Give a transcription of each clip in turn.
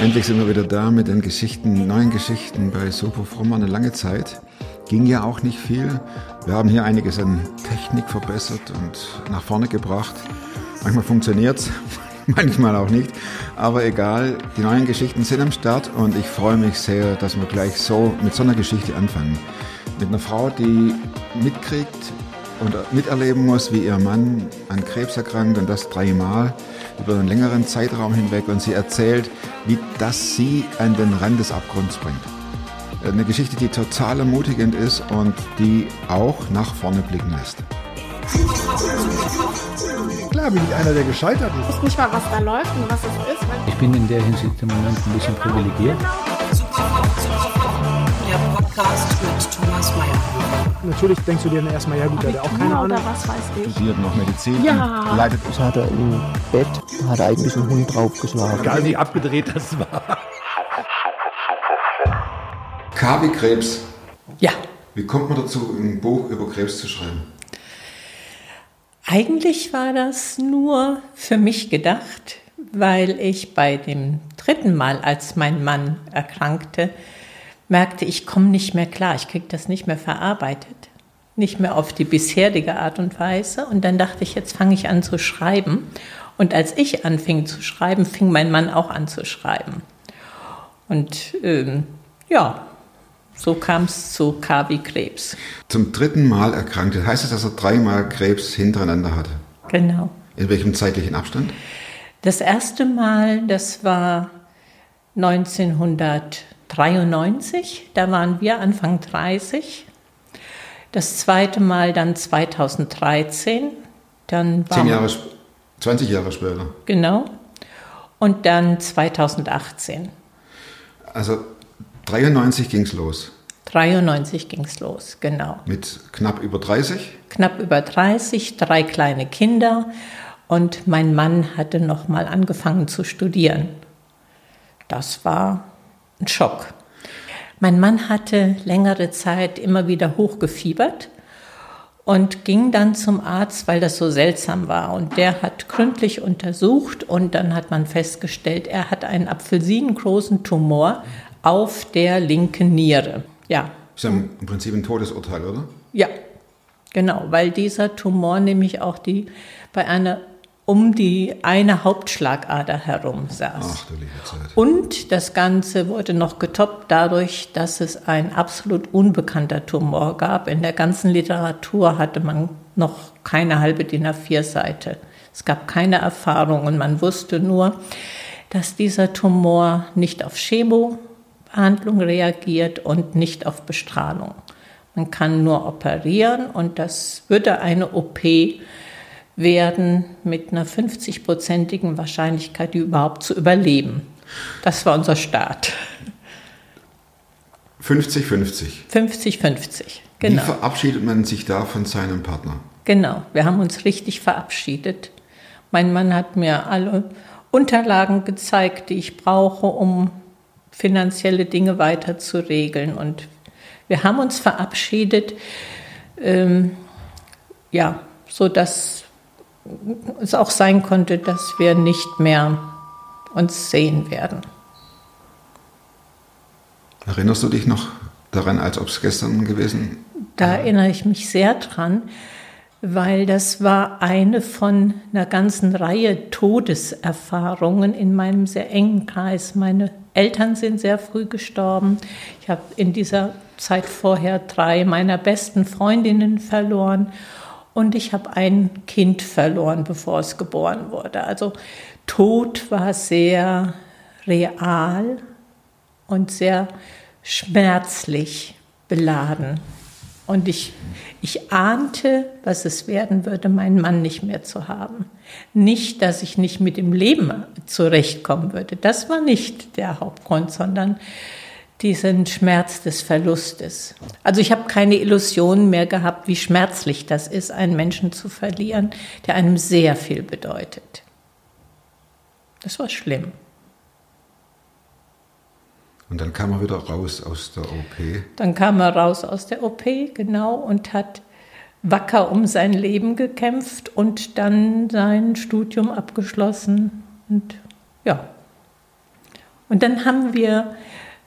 Endlich sind wir wieder da mit den Geschichten, neuen Geschichten bei Sopo Frommer. Eine lange Zeit. Ging ja auch nicht viel. Wir haben hier einiges an Technik verbessert und nach vorne gebracht. Manchmal funktioniert's, manchmal auch nicht. Aber egal, die neuen Geschichten sind am Start und ich freue mich sehr, dass wir gleich so mit so einer Geschichte anfangen. Mit einer Frau, die mitkriegt und miterleben muss, wie ihr Mann an Krebs erkrankt und das dreimal über einen längeren Zeitraum hinweg und sie erzählt, wie das sie an den Rand des Abgrunds bringt. Eine Geschichte, die total ermutigend ist und die auch nach vorne blicken lässt. Klar bin ich einer, der gescheitert ist. Ich weiß nicht mal, was da läuft und was es ist. Ich bin in der Hinsicht im Moment ein bisschen privilegiert. Podcast mit Thomas Mayer. Natürlich denkst du dir dann erstmal, ja gut, der hat auch keine Ahnung. was weiß ich. Studiert noch Medizin, Ja. leitet Das hat er im Bett, hat er eigentlich einen Hund draufgeschlagen. Egal wie abgedreht das war. K wie Krebs. Ja, Wie kommt man dazu, ein Buch über Krebs zu schreiben? eigentlich war das nur für mich gedacht, weil ich bei dem dritten Mal, als mein Mann erkrankte, merkte, ich komme nicht mehr klar, ich kriege das nicht mehr verarbeitet, nicht mehr auf die bisherige Art und Weise. Und dann dachte ich, jetzt fange ich an zu schreiben. Und als ich anfing zu schreiben, fing mein Mann auch an zu schreiben. Und ähm, ja, so kam es zu K wie Krebs. Zum dritten Mal erkrankte. Heißt es, dass er dreimal Krebs hintereinander hatte? Genau. In welchem zeitlichen Abstand? Das erste Mal, das war 1993, da waren wir Anfang 30. Das zweite Mal dann 2013, dann Zehn Jahre, sp- 20 Jahre später. genau. Und dann 2018. Also 93 ging es los. 93 ging es los, genau. Mit knapp über 30. Knapp über 30, drei kleine Kinder und mein Mann hatte noch mal angefangen zu studieren. Das war ein Schock. Mein Mann hatte längere Zeit immer wieder hochgefiebert und ging dann zum Arzt, weil das so seltsam war. Und der hat gründlich untersucht und dann hat man festgestellt, er hat einen apfelsinengroßen Tumor auf der linken Niere. Ja, Ist ja im Prinzip ein Todesurteil, oder? ja, genau, weil dieser Tumor nämlich auch die bei einer um die eine Hauptschlagader herum saß. Ach du liebe Zeit. Und das Ganze wurde noch getoppt dadurch, dass es ein absolut unbekannter Tumor gab. In der ganzen Literatur hatte man noch keine halbe DIN A4-Seite. Es gab keine Erfahrung und man wusste nur, dass dieser Tumor nicht auf Chemobehandlung reagiert und nicht auf Bestrahlung. Man kann nur operieren und das würde eine OP werden mit einer 50-prozentigen Wahrscheinlichkeit, die überhaupt zu überleben. Das war unser Start. 50-50. 50-50, Wie genau. verabschiedet man sich da von seinem Partner? Genau, wir haben uns richtig verabschiedet. Mein Mann hat mir alle Unterlagen gezeigt, die ich brauche, um finanzielle Dinge weiter zu regeln. Und wir haben uns verabschiedet, ähm, ja, so dass es auch sein konnte, dass wir nicht mehr uns sehen werden. Erinnerst du dich noch daran, als ob es gestern gewesen Da erinnere ich mich sehr dran, weil das war eine von einer ganzen Reihe Todeserfahrungen in meinem sehr engen Kreis. Meine Eltern sind sehr früh gestorben. Ich habe in dieser Zeit vorher drei meiner besten Freundinnen verloren und ich habe ein Kind verloren, bevor es geboren wurde. Also Tod war sehr real und sehr schmerzlich beladen. Und ich, ich ahnte, was es werden würde, meinen Mann nicht mehr zu haben. Nicht, dass ich nicht mit dem Leben zurechtkommen würde. Das war nicht der Hauptgrund, sondern diesen Schmerz des Verlustes. Also ich habe keine Illusionen mehr gehabt, wie schmerzlich das ist, einen Menschen zu verlieren, der einem sehr viel bedeutet. Das war schlimm. Und dann kam er wieder raus aus der OP. Dann kam er raus aus der OP, genau, und hat wacker um sein Leben gekämpft und dann sein Studium abgeschlossen. Und ja. Und dann haben wir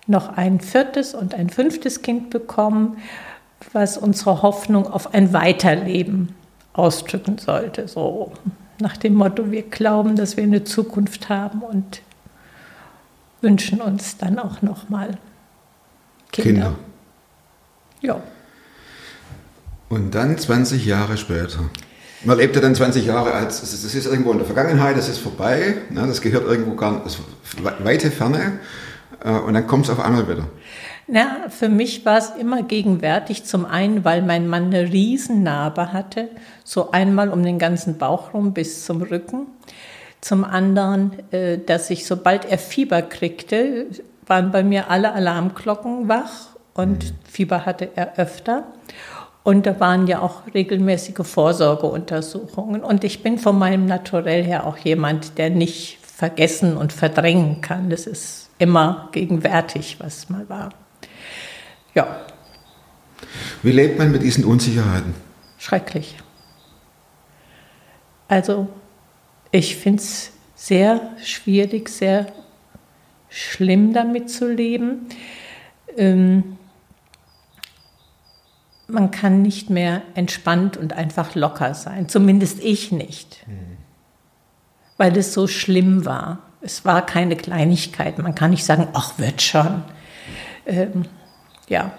noch ein viertes und ein fünftes Kind bekommen, was unsere Hoffnung auf ein Weiterleben ausdrücken sollte. So nach dem Motto, wir glauben, dass wir eine Zukunft haben und wünschen uns dann auch nochmal Kinder. Kinder. Ja. Und dann 20 Jahre später. Man lebt ja dann 20 Jahre als, das ist irgendwo in der Vergangenheit, das ist vorbei, ne, das gehört irgendwo gar nicht, weite Ferne und dann kommt es auf einmal wieder. Na, für mich war es immer gegenwärtig. Zum einen, weil mein Mann eine Riesennarbe hatte, so einmal um den ganzen Bauch rum bis zum Rücken. Zum anderen, äh, dass ich, sobald er Fieber kriegte, waren bei mir alle Alarmglocken wach und mhm. Fieber hatte er öfter. Und da waren ja auch regelmäßige Vorsorgeuntersuchungen. Und ich bin von meinem Naturell her auch jemand, der nicht vergessen und verdrängen kann. Das ist immer gegenwärtig, was mal war. Ja. Wie lebt man mit diesen Unsicherheiten? Schrecklich. Also, ich finde es sehr schwierig, sehr schlimm damit zu leben. Ähm, man kann nicht mehr entspannt und einfach locker sein, zumindest ich nicht, mhm. Weil es so schlimm war. Es war keine Kleinigkeit. Man kann nicht sagen, ach, wird schon. Ähm, ja.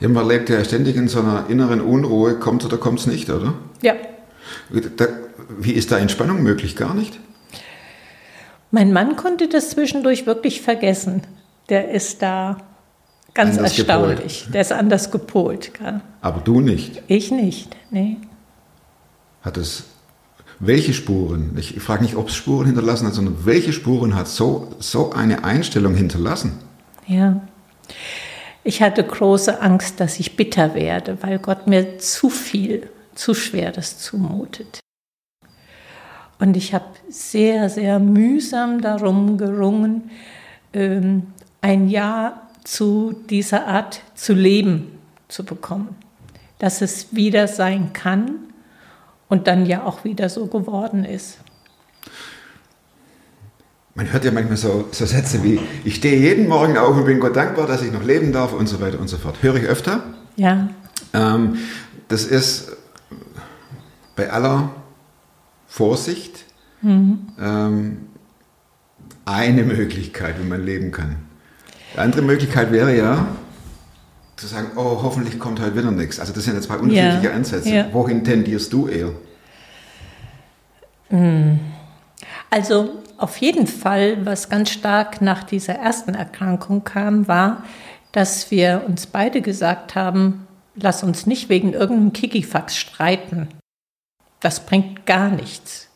Ja, man lebt ja ständig in so einer inneren Unruhe, kommt oder kommt es nicht, oder? Ja. Da, wie ist da Entspannung möglich? Gar nicht? Mein Mann konnte das zwischendurch wirklich vergessen. Der ist da ganz anders erstaunlich. Gepolt. Der ist anders gepolt. Aber du nicht? Ich nicht, nee. Hat es welche Spuren, ich frage nicht, ob es Spuren hinterlassen hat, sondern welche Spuren hat so, so eine Einstellung hinterlassen? Ja. Ich hatte große Angst, dass ich bitter werde, weil Gott mir zu viel, zu schweres zumutet. Und ich habe sehr, sehr mühsam darum gerungen, ähm, ein Ja zu dieser Art zu leben zu bekommen. Dass es wieder sein kann und dann ja auch wieder so geworden ist. Man hört ja manchmal so, so, Sätze wie, ich stehe jeden Morgen auf und bin Gott dankbar, dass ich noch leben darf und so weiter und so fort. Höre ich öfter? Ja. Ähm, das ist bei aller Vorsicht mhm. ähm, eine Möglichkeit, wie man leben kann. Die andere Möglichkeit wäre ja, zu sagen, oh, hoffentlich kommt heute wieder nichts. Also das sind jetzt zwei unterschiedliche ja. Ansätze. Ja. Wohin tendierst du eher? Hm. Also auf jeden Fall, was ganz stark nach dieser ersten Erkrankung kam, war, dass wir uns beide gesagt haben, lass uns nicht wegen irgendeinem Kikifax streiten. Das bringt gar nichts.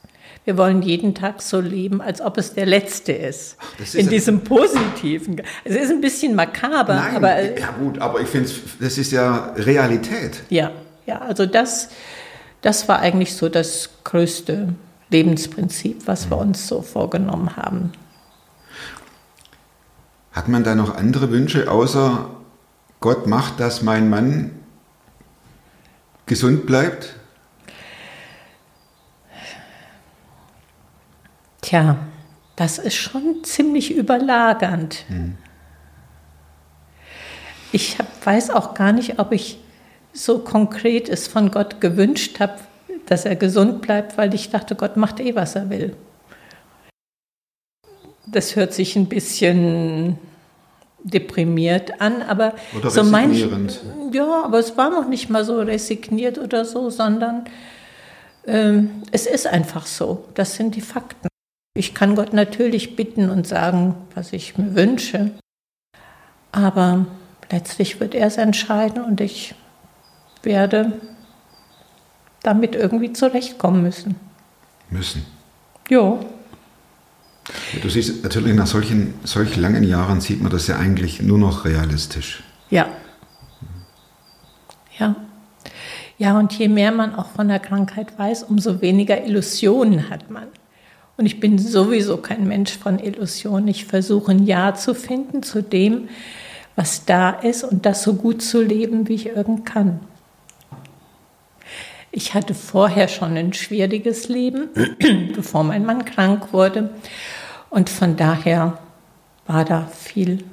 Wir wollen jeden Tag so leben, als ob es der letzte ist. ist in diesem Positiven. Es ist ein bisschen makaber, Nein, aber. Ja, gut, aber ich finde, das ist ja Realität. Ja, ja, also das, das war eigentlich so das größte Lebensprinzip, was wir mhm. uns so vorgenommen haben. Hat man da noch andere Wünsche, außer Gott macht, dass mein Mann gesund bleibt? Tja, das ist schon ziemlich überlagernd. Hm. Ich hab, weiß auch gar nicht, ob ich so konkret es von Gott gewünscht habe, dass er gesund bleibt, weil ich dachte, Gott macht eh, was er will. Das hört sich ein bisschen deprimiert an, aber oder so manch, ja, aber es war noch nicht mal so resigniert oder so, sondern ähm, es ist einfach so. Das sind die Fakten. Ich kann Gott natürlich bitten und sagen, was ich mir wünsche, aber letztlich wird er es entscheiden und ich werde damit irgendwie zurechtkommen müssen. Müssen? Jo. Ja, du siehst natürlich nach solchen solch langen Jahren sieht man das ja eigentlich nur noch realistisch. Ja. Ja. Ja, und je mehr man auch von der Krankheit weiß, umso weniger Illusionen hat man. Und ich bin sowieso kein Mensch von Illusionen. Ich versuche ein Ja zu finden zu dem, was da ist und das so gut zu leben, wie ich irgend kann. Ich hatte vorher schon ein schwieriges Leben, bevor mein Mann krank wurde. Und von daher war da viel,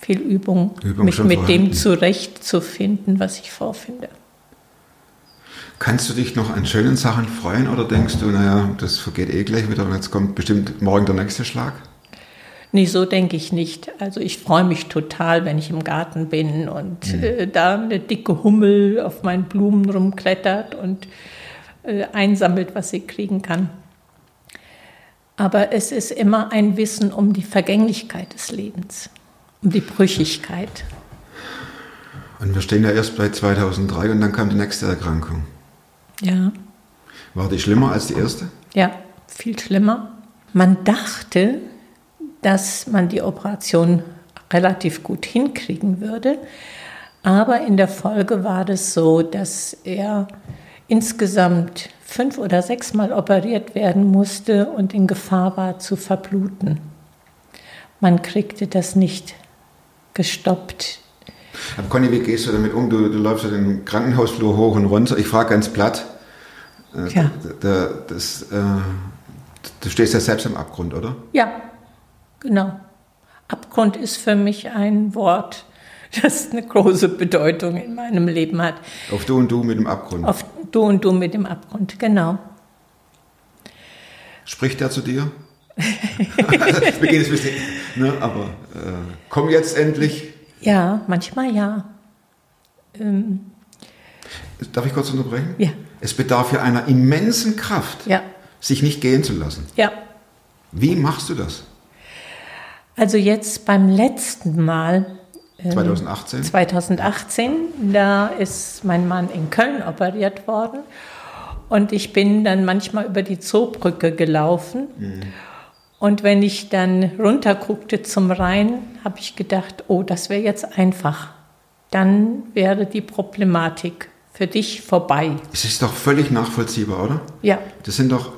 viel Übung, Übung mich mit vorhanden. dem zurechtzufinden, was ich vorfinde. Kannst du dich noch an schönen Sachen freuen oder denkst du, naja, das vergeht eh gleich wieder und jetzt kommt bestimmt morgen der nächste Schlag? Nee, so denke ich nicht. Also ich freue mich total, wenn ich im Garten bin und äh, da eine dicke Hummel auf meinen Blumen rumklettert und äh, einsammelt, was sie kriegen kann. Aber es ist immer ein Wissen um die Vergänglichkeit des Lebens, um die Brüchigkeit. Und wir stehen ja erst bei 2003 und dann kam die nächste Erkrankung. Ja, War die schlimmer als die erste? ja, viel schlimmer. Man dachte, dass man die Operation relativ gut hinkriegen würde. Aber in der Folge war das so, dass er insgesamt fünf oder sechsmal operiert werden musste und in Gefahr war zu verbluten. Man kriegte das nicht gestoppt. Aber Conny, wie gehst du damit um? Du, du läufst ja den Krankenhausflur hoch und runter. Ich frage ganz platt. Äh, Ja. Da, das, äh, du stehst ja selbst am Abgrund, oder? Ja, genau. Abgrund ist für mich ein Wort, das eine große Bedeutung in meinem Leben hat. Auf du und du mit dem Abgrund. Auf du und du mit dem Abgrund, genau. Spricht er zu dir? Wir gehen jetzt ein bisschen, ne, aber äh, komm jetzt endlich. Ja, manchmal ja. Ähm, Darf ich kurz unterbrechen? Ja. Es bedarf ja einer immensen Kraft, ja, sich nicht gehen zu lassen. ja. Wie machst du das? Also jetzt beim letzten Mal, ähm, 2018? 2018, da ist mein Mann in Köln operiert worden und ich bin dann manchmal über die Zoobrücke gelaufen. Und wenn ich dann runterguckte zum Rhein, habe ich gedacht, oh, das wäre jetzt einfach. Dann wäre die Problematik für dich vorbei. Es ist doch völlig nachvollziehbar, oder? Ja, Das sind doch.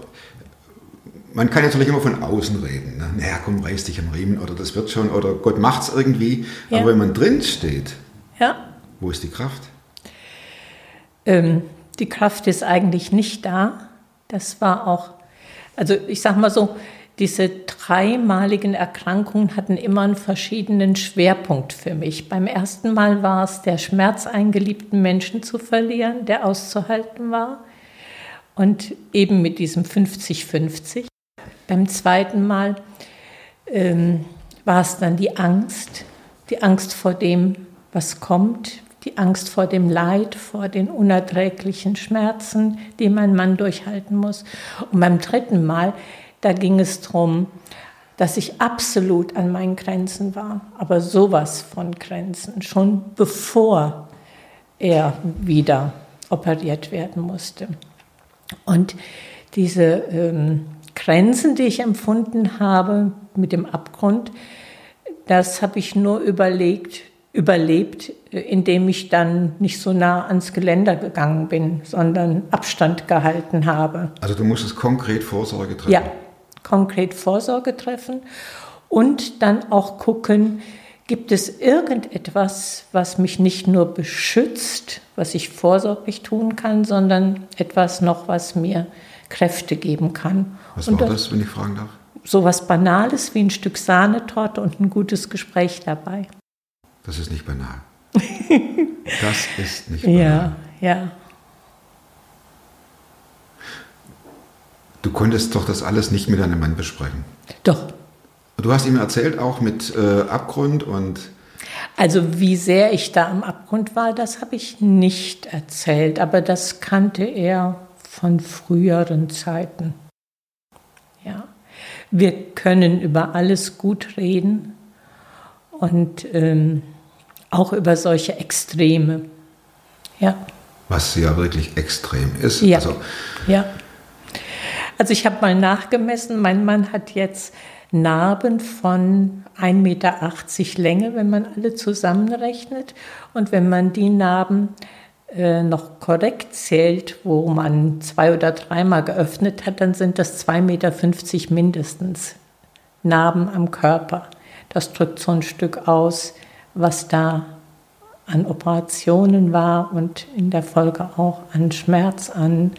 Man kann natürlich immer von außen reden. Ne? Naja, komm, reiß dich am Riemen oder das wird schon oder Gott macht's irgendwie. Ja. Aber wenn man drin steht, ja. wo ist die Kraft? Ähm, die Kraft ist eigentlich nicht da. Das war auch, also ich sag mal so, diese dreimaligen Erkrankungen hatten immer einen verschiedenen Schwerpunkt für mich. Beim ersten Mal war es der Schmerz, einen geliebten Menschen zu verlieren, der auszuhalten war. Und eben mit diesem 50-50. Beim zweiten Mal ähm, war es dann die Angst, die Angst vor dem, was kommt, die Angst vor dem Leid, vor den unerträglichen Schmerzen, die mein Mann durchhalten muss. Und beim dritten Mal, da ging es darum, dass ich absolut an meinen Grenzen war, aber sowas von Grenzen, schon bevor er wieder operiert werden musste. Und diese ähm, Grenzen, die ich empfunden habe mit dem Abgrund, das habe ich nur überlegt, überlebt, äh, indem ich dann nicht so nah ans Geländer gegangen bin, sondern Abstand gehalten habe. Also du musst es konkret Vorsorge treffen. Ja, konkret Vorsorge treffen und dann auch gucken, gibt es irgendetwas, was mich nicht nur beschützt, was ich vorsorglich tun kann, sondern etwas noch, was mir Kräfte geben kann. Was und war das, wenn ich fragen darf? So was Banales wie ein Stück Sahnetorte und ein gutes Gespräch dabei. Das ist nicht banal. das ist nicht banal. Ja, ja. Du konntest doch das alles nicht mit deinem Mann besprechen. Doch. Du hast ihm erzählt, auch mit äh, Abgrund und Also wie sehr ich da am Abgrund war, das habe ich nicht erzählt, aber das kannte er von früheren Zeiten. Ja. Wir können über alles gut reden und ähm, auch über solche Extreme. Ja. was ja wirklich extrem ist. Ja. Also, Ja. Also ich habe mal nachgemessen, mein Mann hat jetzt Narben von 1,80 Meter Länge, wenn man alle zusammenrechnet. Und wenn man die Narben äh, noch korrekt zählt, wo man zwei oder dreimal geöffnet hat, dann sind das 2,50 Meter mindestens Narben am Körper. Das drückt so ein Stück aus, was da an Operationen war und in der Folge auch an Schmerz, an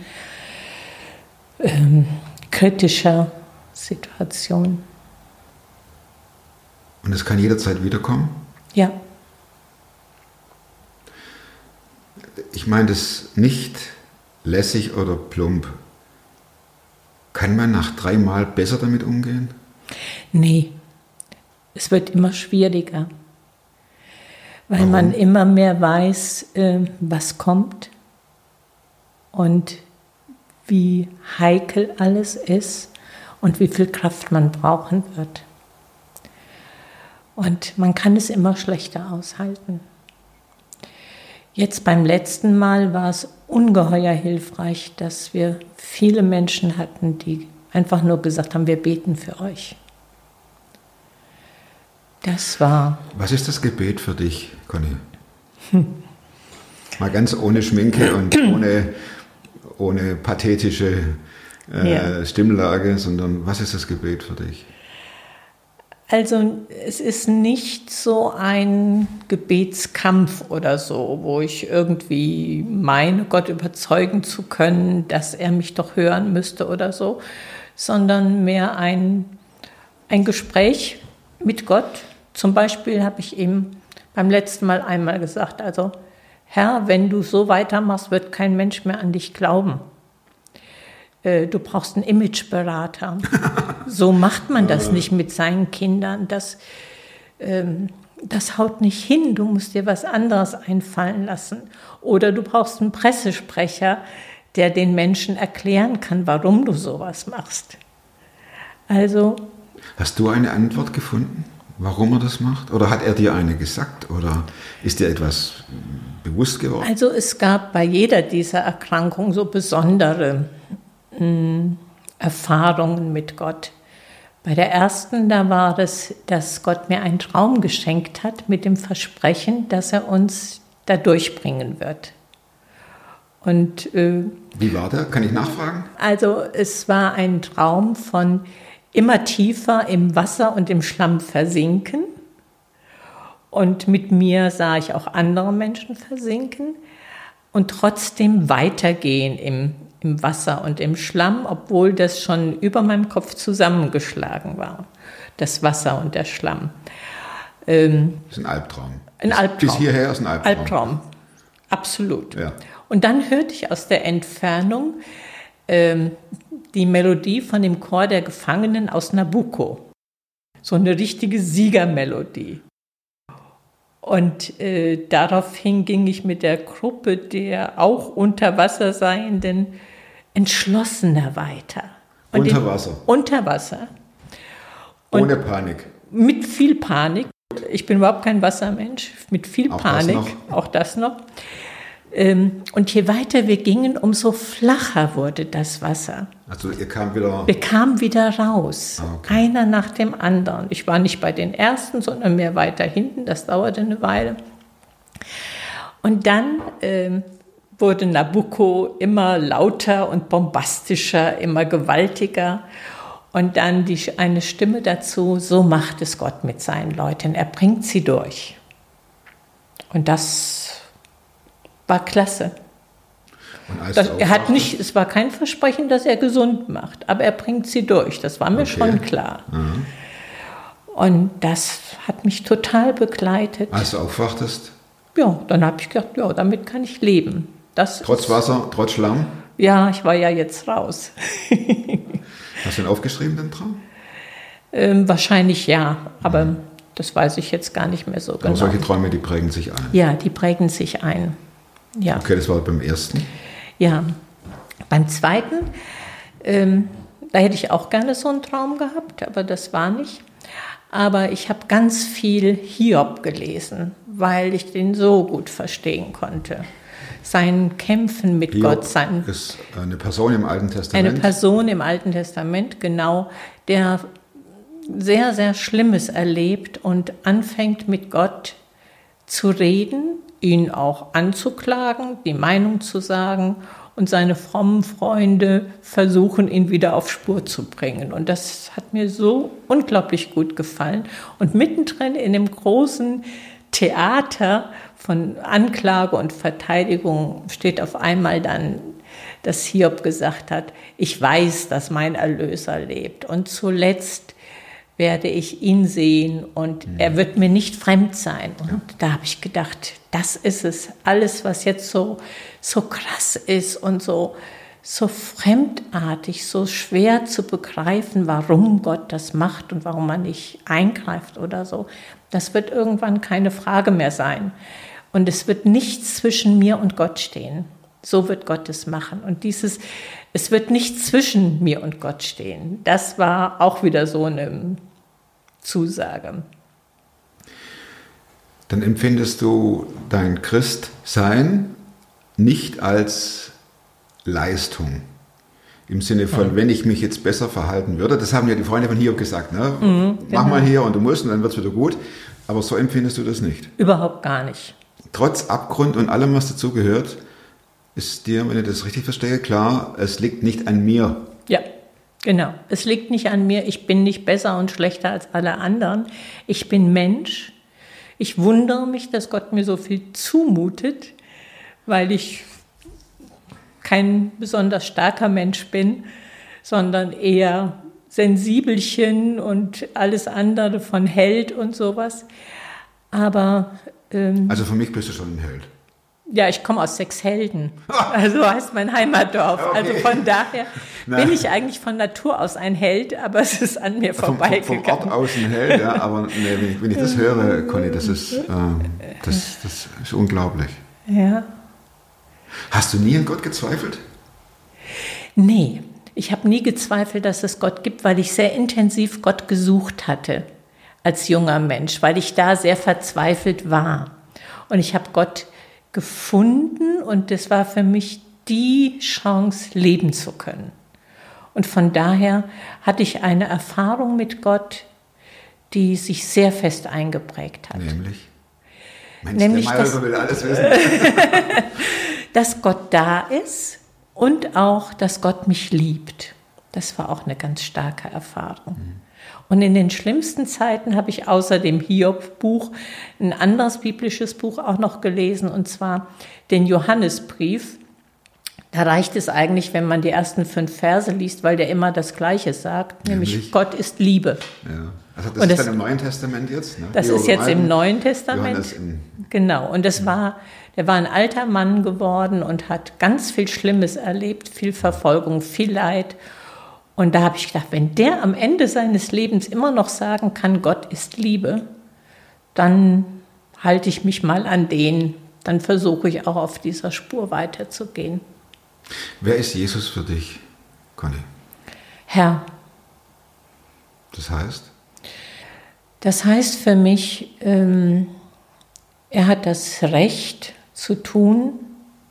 ähm, kritischer Situation. Und es kann jederzeit wiederkommen? Ja. Ich meine das nicht lässig oder plump. Kann man nach dreimal besser damit umgehen? Nee, es wird immer schwieriger, weil Warum? man immer mehr weiß, äh, was kommt und wie heikel alles ist und wie viel Kraft man brauchen wird. Und man kann es immer schlechter aushalten. Jetzt beim letzten Mal war es ungeheuer hilfreich, dass wir viele Menschen hatten, die einfach nur gesagt haben, wir beten für euch. Das war. Was ist das Gebet für dich, Conny? Mal ganz ohne Schminke und ohne, ohne pathetische äh, Ja. Stimmlage, sondern was ist das Gebet für dich? Also es ist nicht so ein Gebetskampf oder so, wo ich irgendwie meine, Gott überzeugen zu können, dass er mich doch hören müsste oder so, sondern mehr ein, ein Gespräch mit Gott. Zum Beispiel habe ich ihm beim letzten Mal einmal gesagt, also Herr, wenn du so weitermachst, wird kein Mensch mehr an dich glauben. Äh, Du brauchst einen Imageberater. So macht man das nicht mit seinen Kindern. Das, ähm, das haut nicht hin. Du musst dir was anderes einfallen lassen. Oder du brauchst einen Pressesprecher, der den Menschen erklären kann, warum du sowas machst. Also, Hast du eine Antwort gefunden, warum er das macht? Oder hat er dir eine gesagt? Oder ist dir etwas bewusst geworden? also es gab bei jeder dieser Erkrankungen so besondere mh, Erfahrungen mit Gott. Bei der ersten, da war es, dass Gott mir einen Traum geschenkt hat mit dem Versprechen, dass er uns da durchbringen wird. Und äh, Wie war der? Kann ich nachfragen? also es war ein Traum von immer tiefer im Wasser und im Schlamm versinken. Und mit mir sah ich auch andere Menschen versinken und trotzdem weitergehen im, im Wasser und im Schlamm, obwohl das schon über meinem Kopf zusammengeschlagen war, das Wasser und der Schlamm. Ähm, Das ist ein Albtraum. ein Albtraum. Bis hierher ist ein Albtraum. Albtraum, absolut. Ja. Und dann hörte ich aus der Entfernung ähm, die Melodie von dem Chor der Gefangenen aus Nabucco. So eine richtige Siegermelodie. Und äh, daraufhin ging ich mit der Gruppe der auch unter Wasser seienden entschlossener weiter. Und Unter Wasser. Unter Wasser. Und- Ohne Panik. mit viel Panik. Ich bin überhaupt kein Wassermensch, mit viel Auch das Panik, noch? auch das noch. Ähm, und je weiter wir gingen, umso flacher wurde das Wasser. Also ihr kam wieder. Wir kamen wieder raus, Ah, okay. einer nach dem anderen. Ich war nicht bei den ersten, sondern mehr weiter hinten. Das dauerte eine Weile. Und dann ähm, wurde Nabucco immer lauter und bombastischer, immer gewaltiger. Und dann die, eine Stimme dazu, so macht es Gott mit seinen Leuten, er bringt sie durch. Und das war klasse. Das, er hat nicht, es war kein Versprechen, dass er gesund macht, aber er bringt sie durch. Das war mir Okay. schon klar. Und das hat mich total begleitet. Als du aufwachtest, Ja, dann habe ich gedacht, ja, damit kann ich leben. Das trotz Wasser, trotz Schlamm, ja, ich war ja jetzt raus. hast du ihn aufgeschrieben, den Traum? Ähm, wahrscheinlich ja, aber das weiß ich jetzt gar nicht mehr so Aber genau. solche Träume, die prägen sich ein. Ja, die prägen sich ein. Ja. Okay, das war beim ersten. Ja, beim zweiten, ähm, da hätte ich auch gerne so einen Traum gehabt, aber das war nicht. Aber ich habe ganz viel Hiob gelesen, weil ich den so gut verstehen konnte. Sein Kämpfen mit Hiob Gott, sein, ist eine Person im Alten eine Testament. Person im Alten Testament, genau, der sehr, sehr Schlimmes erlebt und anfängt mit Gott zu reden, ihn auch anzuklagen, die Meinung zu sagen und seine frommen Freunde versuchen, ihn wieder auf Spur zu bringen. Und das hat mir so unglaublich gut gefallen. Und mittendrin in dem großen Theater von Anklage und Verteidigung steht auf einmal dann, dass Hiob gesagt hat, ich weiß, dass mein Erlöser lebt. Und zuletzt werde ich ihn sehen und Mhm. er wird mir nicht fremd sein. Und da habe ich gedacht, das ist es. Alles, was jetzt so, so krass ist und so, so fremdartig, so schwer zu begreifen, warum Gott das macht und warum man nicht eingreift oder so, das wird irgendwann keine Frage mehr sein. Und es wird nichts zwischen mir und Gott stehen. So wird Gott es machen. Und dieses, es wird nicht zwischen mir und Gott stehen. Das war auch wieder so eine Zusage. Dann empfindest du dein Christsein nicht als Leistung. Im Sinne von, wenn ich mich jetzt besser verhalten würde, das haben ja die Freunde von Hiob gesagt, ne? mach mal hier und du musst und dann wird es wieder gut. Aber so empfindest du das nicht. Überhaupt gar nicht. Trotz Abgrund und allem, was dazugehört, ist dir, wenn ich das richtig verstehe, klar, es liegt nicht an mir. Genau. Es liegt nicht an mir. Ich bin nicht besser und schlechter als alle anderen. Ich bin Mensch. Ich wundere mich, dass Gott mir so viel zumutet, weil ich kein besonders starker Mensch bin, sondern eher sensibelchen und alles andere von Held und sowas. Aber ähm, Also für mich bist du schon ein Held. Ja, ich komme aus Sechshelden. Also heißt mein Heimatdorf. Also von daher Nein. bin ich eigentlich von Natur aus ein Held, aber es ist an mir Vom, vom, vom Ort vorbeigegangen. aus ein Held, ja, aber nee, wenn, ich, das höre, Conny, das ist, äh, das, das ist unglaublich. Ja. Hast du nie an Gott gezweifelt? Nee, ich habe nie gezweifelt, dass es Gott gibt, weil ich sehr intensiv Gott gesucht hatte als junger Mensch, weil ich da sehr verzweifelt war. Und ich habe Gott gefunden und das war für mich die Chance, leben zu können. Und von daher hatte ich eine Erfahrung mit Gott, die sich sehr fest eingeprägt hat. Nämlich? Mensch, Nämlich der das- Mayhofer will alles wissen. dass Gott da ist und auch, dass Gott mich liebt. Das war auch eine ganz starke Erfahrung. Und in den schlimmsten Zeiten habe ich außer dem Hiob-Buch ein anderes biblisches Buch auch noch gelesen, und zwar den Johannesbrief. Da reicht es eigentlich, wenn man die ersten fünf Verse liest, weil der immer das Gleiche sagt, nämlich, Nämlich? Gott ist Liebe. Ja. Also das Und ist das- dann im Neuen Testament jetzt? Ne? Das Hiob ist jetzt im Neuen Testament. Genau. Und das war, der war ein alter Mann geworden und hat ganz viel Schlimmes erlebt, viel Verfolgung, viel Leid. Und da habe ich gedacht, wenn der am Ende seines Lebens immer noch sagen kann, Gott ist Liebe, dann halte ich mich mal an den, dann versuche ich auch auf dieser Spur weiterzugehen. wer ist Jesus für dich, Conny? Herr, Das heißt? Das heißt für mich, ähm, er hat das Recht zu tun,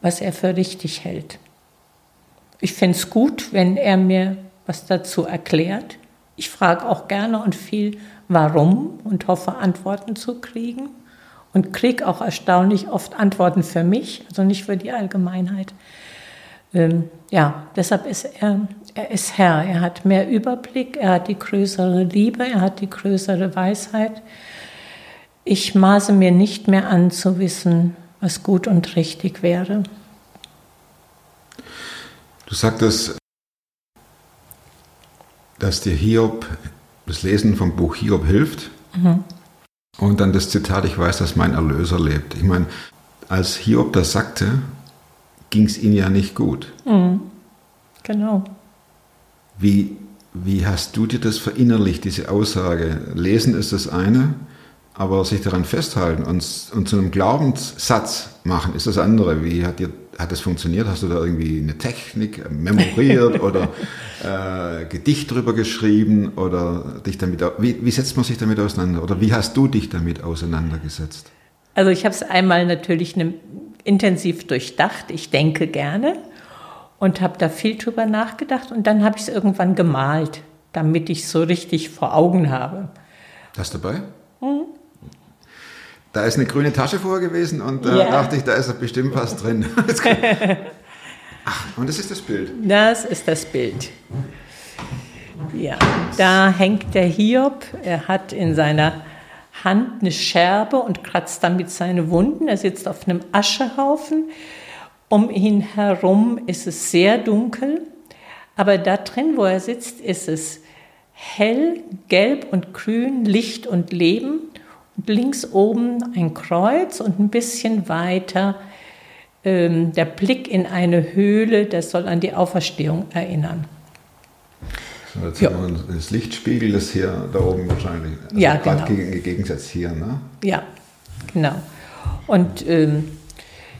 was er für richtig hält. Ich finde es gut, wenn er mir was dazu erklärt. Ich frage auch gerne und viel, warum und hoffe, Antworten zu kriegen. Und kriege auch erstaunlich oft Antworten für mich, also nicht für die Allgemeinheit. Ähm, ja, deshalb ist er, er ist Herr. Er hat mehr Überblick, er hat die größere Liebe, er hat die größere Weisheit. Ich maße mir nicht mehr an zu wissen, was gut und richtig wäre. Du sagtest, dass dir Hiob, das Lesen vom Buch Hiob hilft. Und dann das Zitat, ich weiß, dass mein Erlöser lebt. Ich meine, als Hiob das sagte, ging es ihm ja nicht gut. Genau. Wie, wie hast du dir das verinnerlicht, diese Aussage? Lesen ist das eine, aber sich daran festhalten und, und zu einem Glaubenssatz machen ist das andere. Wie hat dir hat das funktioniert? Hast du da irgendwie eine Technik memoriert oder äh, Gedicht drüber geschrieben oder dich damit? Wie, wie setzt man sich damit auseinander? Oder wie hast du dich damit auseinandergesetzt? Also ich habe es einmal natürlich ne, intensiv durchdacht. Ich denke gerne und habe da viel drüber nachgedacht und dann habe ich es irgendwann gemalt, damit ich es so richtig vor Augen habe. Hast du dabei? Da ist eine grüne Tasche vorher gewesen und da Ja. dachte ich, da ist bestimmt was drin. Ach, und das ist das Bild. Das ist das Bild. Ja, da hängt der Hiob. Er hat in seiner Hand eine Scherbe und kratzt damit seine Wunden. Er sitzt auf einem Aschehaufen. Um ihn herum ist es sehr dunkel. Aber da drin, wo er sitzt, ist es hell, gelb und grün, Licht und Leben. Links oben ein Kreuz und ein bisschen weiter ähm, der Blick in eine Höhle, das soll an die Auferstehung erinnern. So, jetzt Ja. haben wir das Lichtspiegel, das hier da oben wahrscheinlich. Also Ja, genau. gegen, Gegensatz hier, ne? Ja, genau. Und ähm,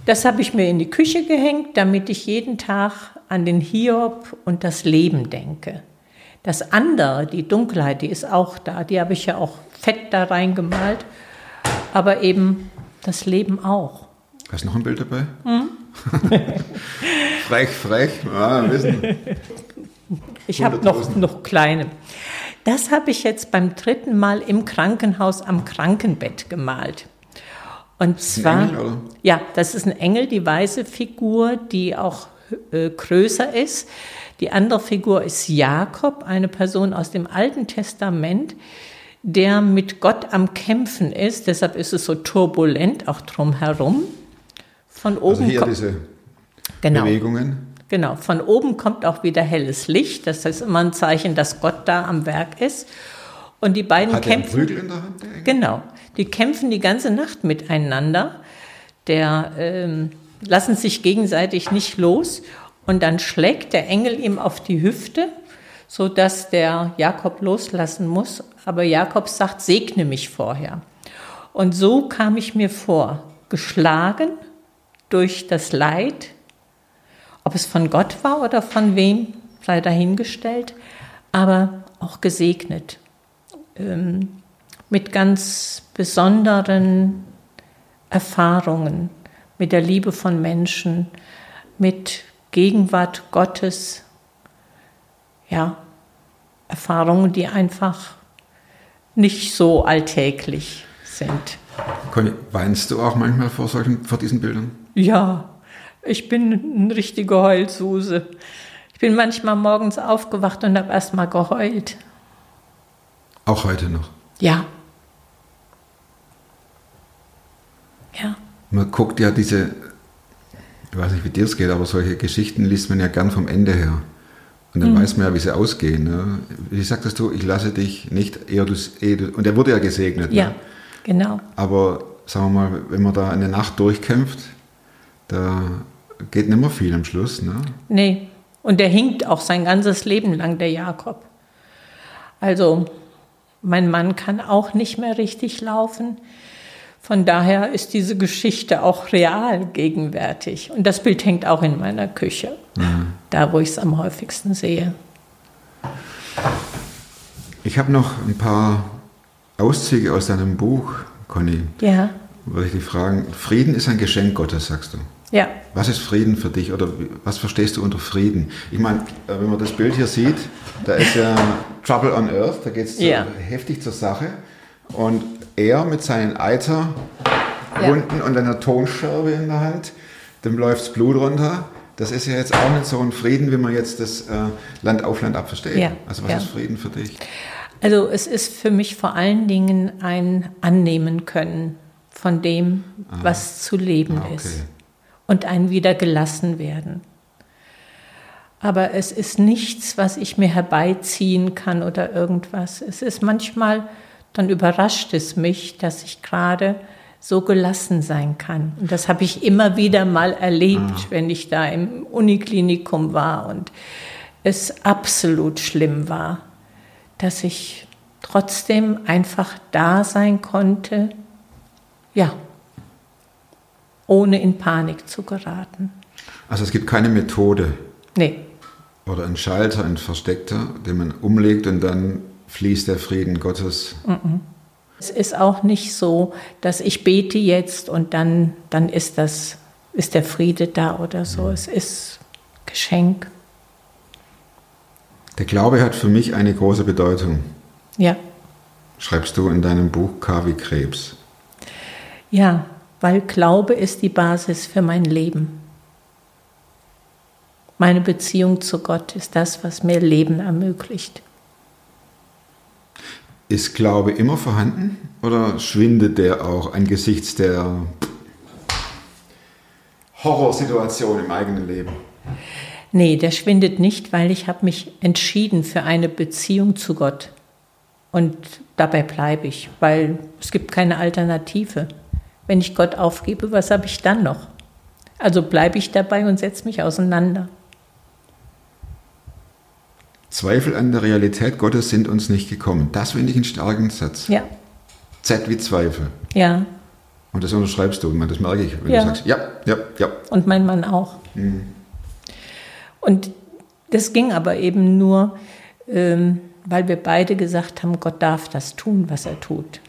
das habe ich mir in die Küche gehängt, damit ich jeden Tag an den Hiob und das Leben denke. Das andere, die Dunkelheit, die ist auch da. Die habe ich ja auch fett da reingemalt. Aber eben das Leben auch. Hast du noch ein Bild dabei? Hm? frech, frech. Ah, wissen. Ich habe noch, 100.000. noch kleine. Das habe ich jetzt beim dritten Mal im Krankenhaus am Krankenbett gemalt. Und zwar, Engel, ja, das ist ein Engel, die weiße Figur, die auch äh, größer ist. Die andere Figur ist Jakob, eine Person aus dem Alten Testament, der mit Gott am Kämpfen ist. Deshalb ist es so turbulent auch drumherum. Von oben Also hier kommt- diese genau. Bewegungen. Genau, von oben kommt auch wieder helles Licht. Das ist immer ein Zeichen, dass Gott da am Werk ist. Und die beiden Hat kämpfen. Prügel in der Hand? Der Engel? Genau, die kämpfen die ganze Nacht miteinander. Der ähm, lassen sich gegenseitig nicht los. Und dann schlägt der Engel ihm auf die Hüfte, sodass der Jakob loslassen muss. Aber Jakob sagt, segne mich vorher. Und so kam ich mir vor, geschlagen durch das Leid, ob es von Gott war oder von wem, sei dahingestellt, aber auch gesegnet. Ähm, mit ganz besonderen Erfahrungen, mit der Liebe von Menschen, mit Gegenwart Gottes, ja, Erfahrungen, die einfach nicht so alltäglich sind. Conny, weinst du auch manchmal vor, solchen, vor diesen Bildern? Ja, ich bin eine richtige Heulsuse. Ich bin manchmal morgens aufgewacht und habe erst mal geheult. Auch heute noch. Ja. Ja. Man guckt ja diese, ich weiß nicht, wie dir es geht, aber solche Geschichten liest man ja gern vom Ende her. Und dann weiß man ja, wie sie ausgehen. Ne? Wie sagtest du, ich lasse dich nicht, eher du, ehe du und er wurde ja gesegnet. Ja, Ne? genau. Aber sagen wir mal, wenn man da eine Nacht durchkämpft, da geht nicht mehr viel am Schluss. Ne? Nee. Und der hinkt auch sein ganzes Leben lang, der Jakob. Also, mein Mann kann auch nicht mehr richtig laufen. Von daher ist diese Geschichte auch real gegenwärtig. Und das Bild hängt auch in meiner Küche, da wo ich es am häufigsten sehe. Ich habe noch ein paar Auszüge aus deinem Buch, Conny. Ja, Würde ich dich fragen, Frieden ist ein Geschenk Gottes, sagst du. ja, Was ist Frieden für dich oder was verstehst du unter Frieden? Ich meine, äh, wenn man das Bild hier sieht, da ist ja Trouble on Earth, da geht es Ja. heftig zur Sache. Und er mit seinen Eiterwunden und einer Tonscherbe in der Hand, dem läuft das Blut runter. Das ist ja jetzt auch nicht so ein Frieden, wie man jetzt das äh, Land auf Land ab versteht. Ja, Also was ja. ist Frieden für dich? Also es ist für mich vor allen Dingen ein Annehmen können von dem, was zu leben Ah, okay. ist. Und ein wieder gelassen werden. Aber es ist nichts, was ich mir herbeiziehen kann oder irgendwas. Es ist manchmal, dann überrascht es mich, dass ich gerade so gelassen sein kann. Und das habe ich immer wieder mal erlebt, wenn ich da im Uniklinikum war und es absolut schlimm war dass ich trotzdem einfach da sein konnte, ja, ohne in Panik zu geraten. Also es gibt keine Methode Nee, oder einen Schalter, einen versteckter, den man umlegt und dann fließt der Frieden Gottes. es ist auch nicht so, dass ich bete jetzt und dann, dann ist das, ist der Friede da oder so. Es ist Geschenk. Der Glaube hat für mich eine große Bedeutung, Ja, schreibst du in deinem Buch K wie Krebs. ja, weil Glaube ist die Basis für mein Leben. Meine Beziehung zu Gott ist das, was mir Leben ermöglicht. Ist Glaube immer vorhanden oder schwindet der auch angesichts der Horrorsituation im eigenen Leben? Nee, der schwindet nicht, weil ich habe mich entschieden für eine Beziehung zu Gott. Und dabei bleibe ich, weil es gibt keine Alternative. Wenn ich Gott aufgebe, was habe ich dann noch? Also bleibe ich dabei und setze mich auseinander. Zweifel an der Realität Gottes sind uns nicht gekommen. Das finde ich einen starken Satz. Ja, Z wie Zweifel. ja. Und das unterschreibst du, das merke ich, wenn Ja. du sagst, ja, ja, ja. Und mein Mann auch. Und das ging aber eben nur, ähm, weil wir beide gesagt haben, Gott darf das tun, was er tut.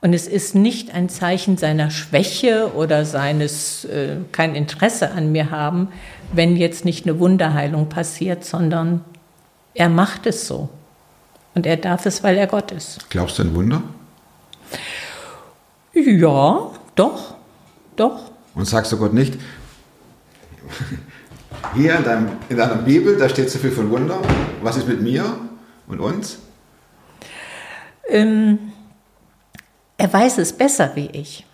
Und es ist nicht ein Zeichen seiner Schwäche oder seines äh, kein Interesse an mir haben, wenn jetzt nicht eine Wunderheilung passiert, sondern er macht es so. Und er darf es, weil er Gott ist. Glaubst du an Wunder? Ja, doch, doch. Und sagst du Gott nicht, hier in, deinem, in deiner Bibel, da steht so viel von Wunder, was ist mit mir und uns? Ähm, er weiß es besser wie ich.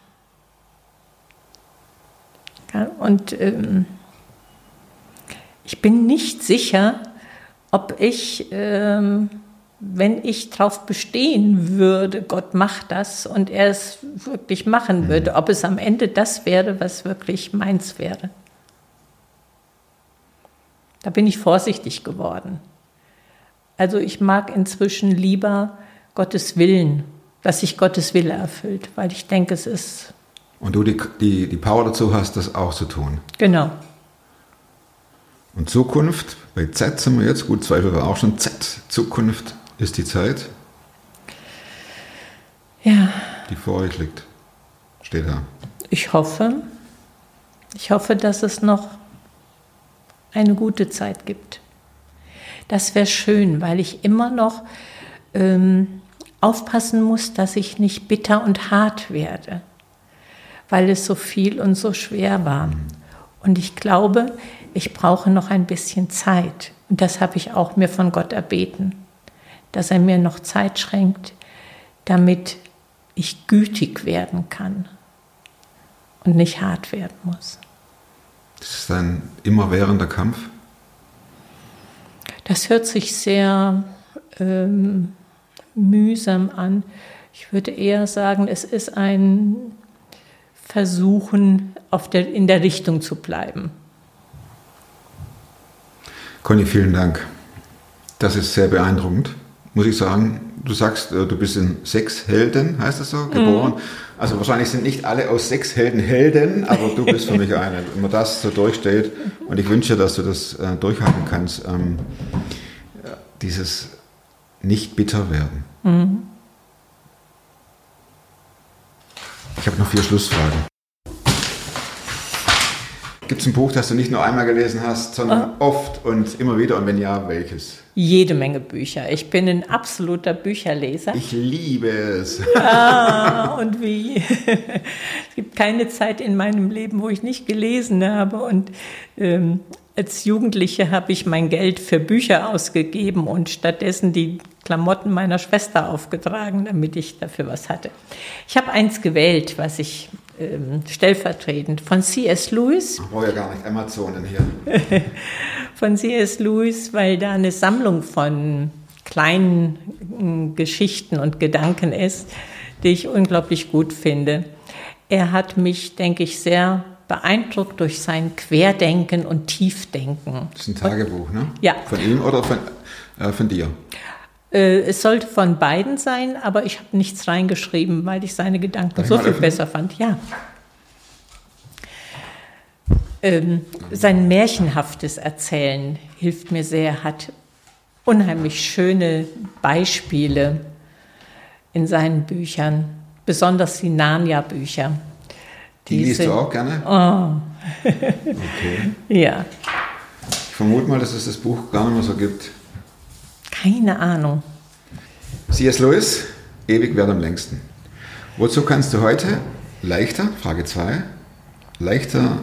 Ja, und ähm, ich bin nicht sicher, ob ich, ähm, wenn ich darauf bestehen würde, Gott macht das und er es wirklich machen würde, ob es am Ende das wäre, was wirklich meins wäre. Da bin ich vorsichtig geworden. Also ich mag inzwischen lieber Gottes Willen, dass sich Gottes Wille erfüllt, weil ich denke, es ist Und du die, die, die Power dazu hast, das auch zu tun. genau. Und Zukunft, bei Z sind wir jetzt, gut, Zweifel war auch schon Z. Zukunft ist die Zeit, Ja, die vor euch liegt. Steht da. ich hoffe, ich hoffe, dass es noch eine gute Zeit gibt. Das wäre schön, weil ich immer noch ähm, aufpassen muss, dass ich nicht bitter und hart werde, weil es so viel und so schwer war. Und ich glaube, ich brauche noch ein bisschen Zeit. Und das habe ich auch mir von Gott erbeten, dass er mir noch Zeit schenkt, damit ich gütig werden kann und nicht hart werden muss. Das ist ein immerwährender Kampf. Das hört sich sehr ähm, mühsam an. Ich würde eher sagen, es ist ein Versuchen, der, in der Richtung zu bleiben. Conny, vielen Dank. Das ist sehr beeindruckend, muss ich sagen. Du sagst, äh, du bist in sechs Helden, heißt das so, geboren. Also wahrscheinlich sind nicht alle aus sechs Helden Helden, aber du bist für mich eine. Wenn man das so durchsteht und ich wünsche, dass du das äh, durchhalten kannst, ähm, dieses nicht bitter werden. Ich habe noch vier Schlussfragen. Gibt es ein Buch, das du nicht nur einmal gelesen hast, sondern oft und immer wieder? Und wenn ja, welches? Jede Menge Bücher. Ich bin ein absoluter Bücherleser. Ich liebe es. Ah, und wie? es gibt keine Zeit in meinem Leben, wo ich nicht gelesen habe. Und ähm, als Jugendliche habe ich mein Geld für Bücher ausgegeben und stattdessen die Klamotten meiner Schwester aufgetragen, damit ich dafür was hatte. Ich habe eins gewählt, was ich ähm, stellvertretend von C.S. Lewis Ich brauche ja gar nicht Amazonen hier. von C.S. Lewis, weil da eine Sammlung von kleinen mm, Geschichten und Gedanken ist, die ich unglaublich gut finde. Er hat mich, denke ich, sehr beeindruckt durch sein Querdenken und Tiefdenken. Das ist ein Tagebuch, ne? Ja. Von ihm oder von, äh, von dir? Äh, es sollte von beiden sein, aber ich habe nichts reingeschrieben, weil ich seine Gedanken ich so viel öffnen? besser fand. Ja. Ähm, sein märchenhaftes Erzählen hilft mir sehr, hat unheimlich schöne Beispiele in seinen Büchern, besonders die Narnia-Bücher. Die, liest sind- du auch gerne? Oh, Okay. ja, Ich vermute mal, dass es das Buch gar nicht mehr so gibt. keine Ahnung. C.S. Lewis, ewig wert am längsten. Wozu kannst du heute leichter, Frage 2, leichter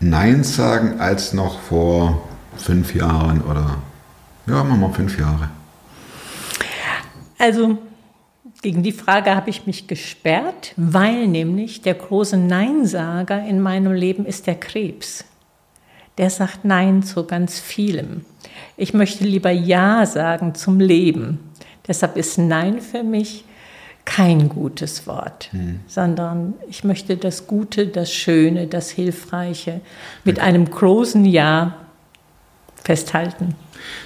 Nein sagen als noch vor fünf Jahren oder, ja, machen wir fünf Jahre. Also gegen die Frage habe ich mich gesperrt, weil nämlich der große Neinsager in meinem Leben ist der Krebs. der sagt Nein zu ganz vielem. Ich möchte lieber Ja sagen zum Leben. Deshalb ist Nein für mich kein gutes Wort, hm. sondern ich möchte das Gute, das Schöne, das Hilfreiche mit einem großen Ja festhalten.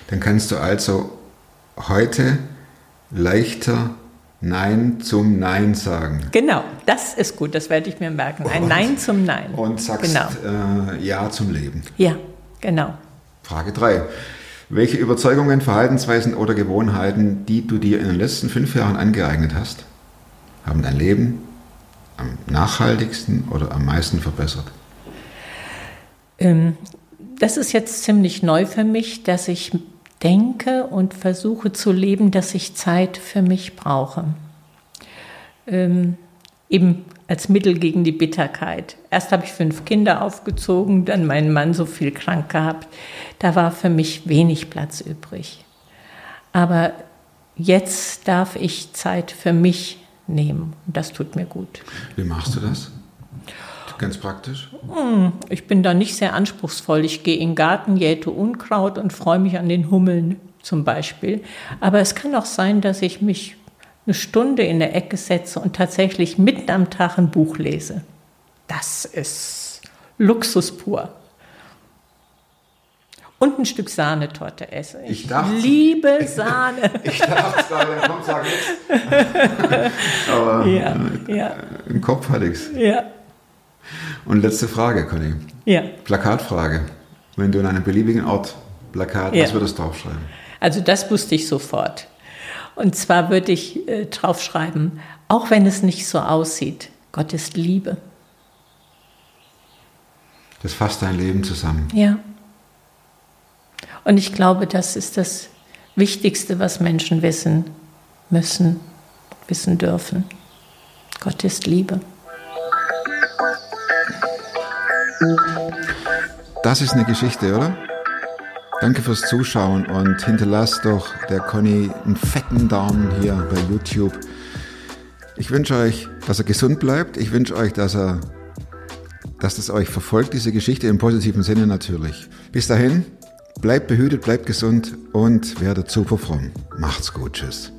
Dann kannst du also heute leichter Nein zum Nein sagen. Genau, das ist gut, das werde ich mir merken. Ein und, Nein zum Nein. Und sagst genau. äh, Ja zum Leben. Ja, genau. Frage 3. Welche Überzeugungen, Verhaltensweisen oder Gewohnheiten, die du dir in den letzten fünf Jahren angeeignet hast, haben dein Leben am nachhaltigsten oder am meisten verbessert? Ähm, das ist jetzt ziemlich neu für mich, dass ich denke und versuche zu leben, dass ich Zeit für mich brauche. Ähm, eben als Mittel gegen die Bitterkeit. Erst habe ich fünf Kinder aufgezogen, dann meinen Mann so viel krank gehabt. Da war für mich wenig Platz übrig. Aber jetzt darf ich Zeit für mich nehmen und das tut mir gut. Wie machst du das? Ganz praktisch? Hm, ich bin da nicht sehr anspruchsvoll. Ich gehe in den Garten, jäte Unkraut und freue mich an den Hummeln zum Beispiel. Aber es kann auch sein, dass ich mich eine Stunde in der Ecke setze und tatsächlich mitten am Tag ein Buch lese. Das ist Luxus pur. Und ein Stück Sahnetorte esse. Ich, ich dachte, liebe Sahne. ich dachte gerade, komm, sag nichts. Aber ja, ja. im Kopf hatte ich es. Ja. Und letzte Frage, Conny. Ja. Plakatfrage. Wenn du in einem beliebigen Ort Plakat, ja. was würdest du draufschreiben? Also das wusste ich sofort. Und zwar würde ich äh, draufschreiben, auch wenn es nicht so aussieht, Gott ist Liebe. Das fasst dein Leben zusammen. Ja. Und ich glaube, das ist das Wichtigste, was Menschen wissen müssen, wissen dürfen. Gott ist Liebe. Das ist eine Geschichte, oder? Danke fürs Zuschauen und hinterlasst doch der Conny einen fetten Daumen hier bei YouTube. Ich wünsche euch, dass er gesund bleibt. Ich wünsche euch, dass er, dass das euch verfolgt, diese Geschichte im positiven Sinne natürlich. Bis dahin, bleibt behütet, bleibt gesund und werdet super fromm. Macht's gut. Tschüss.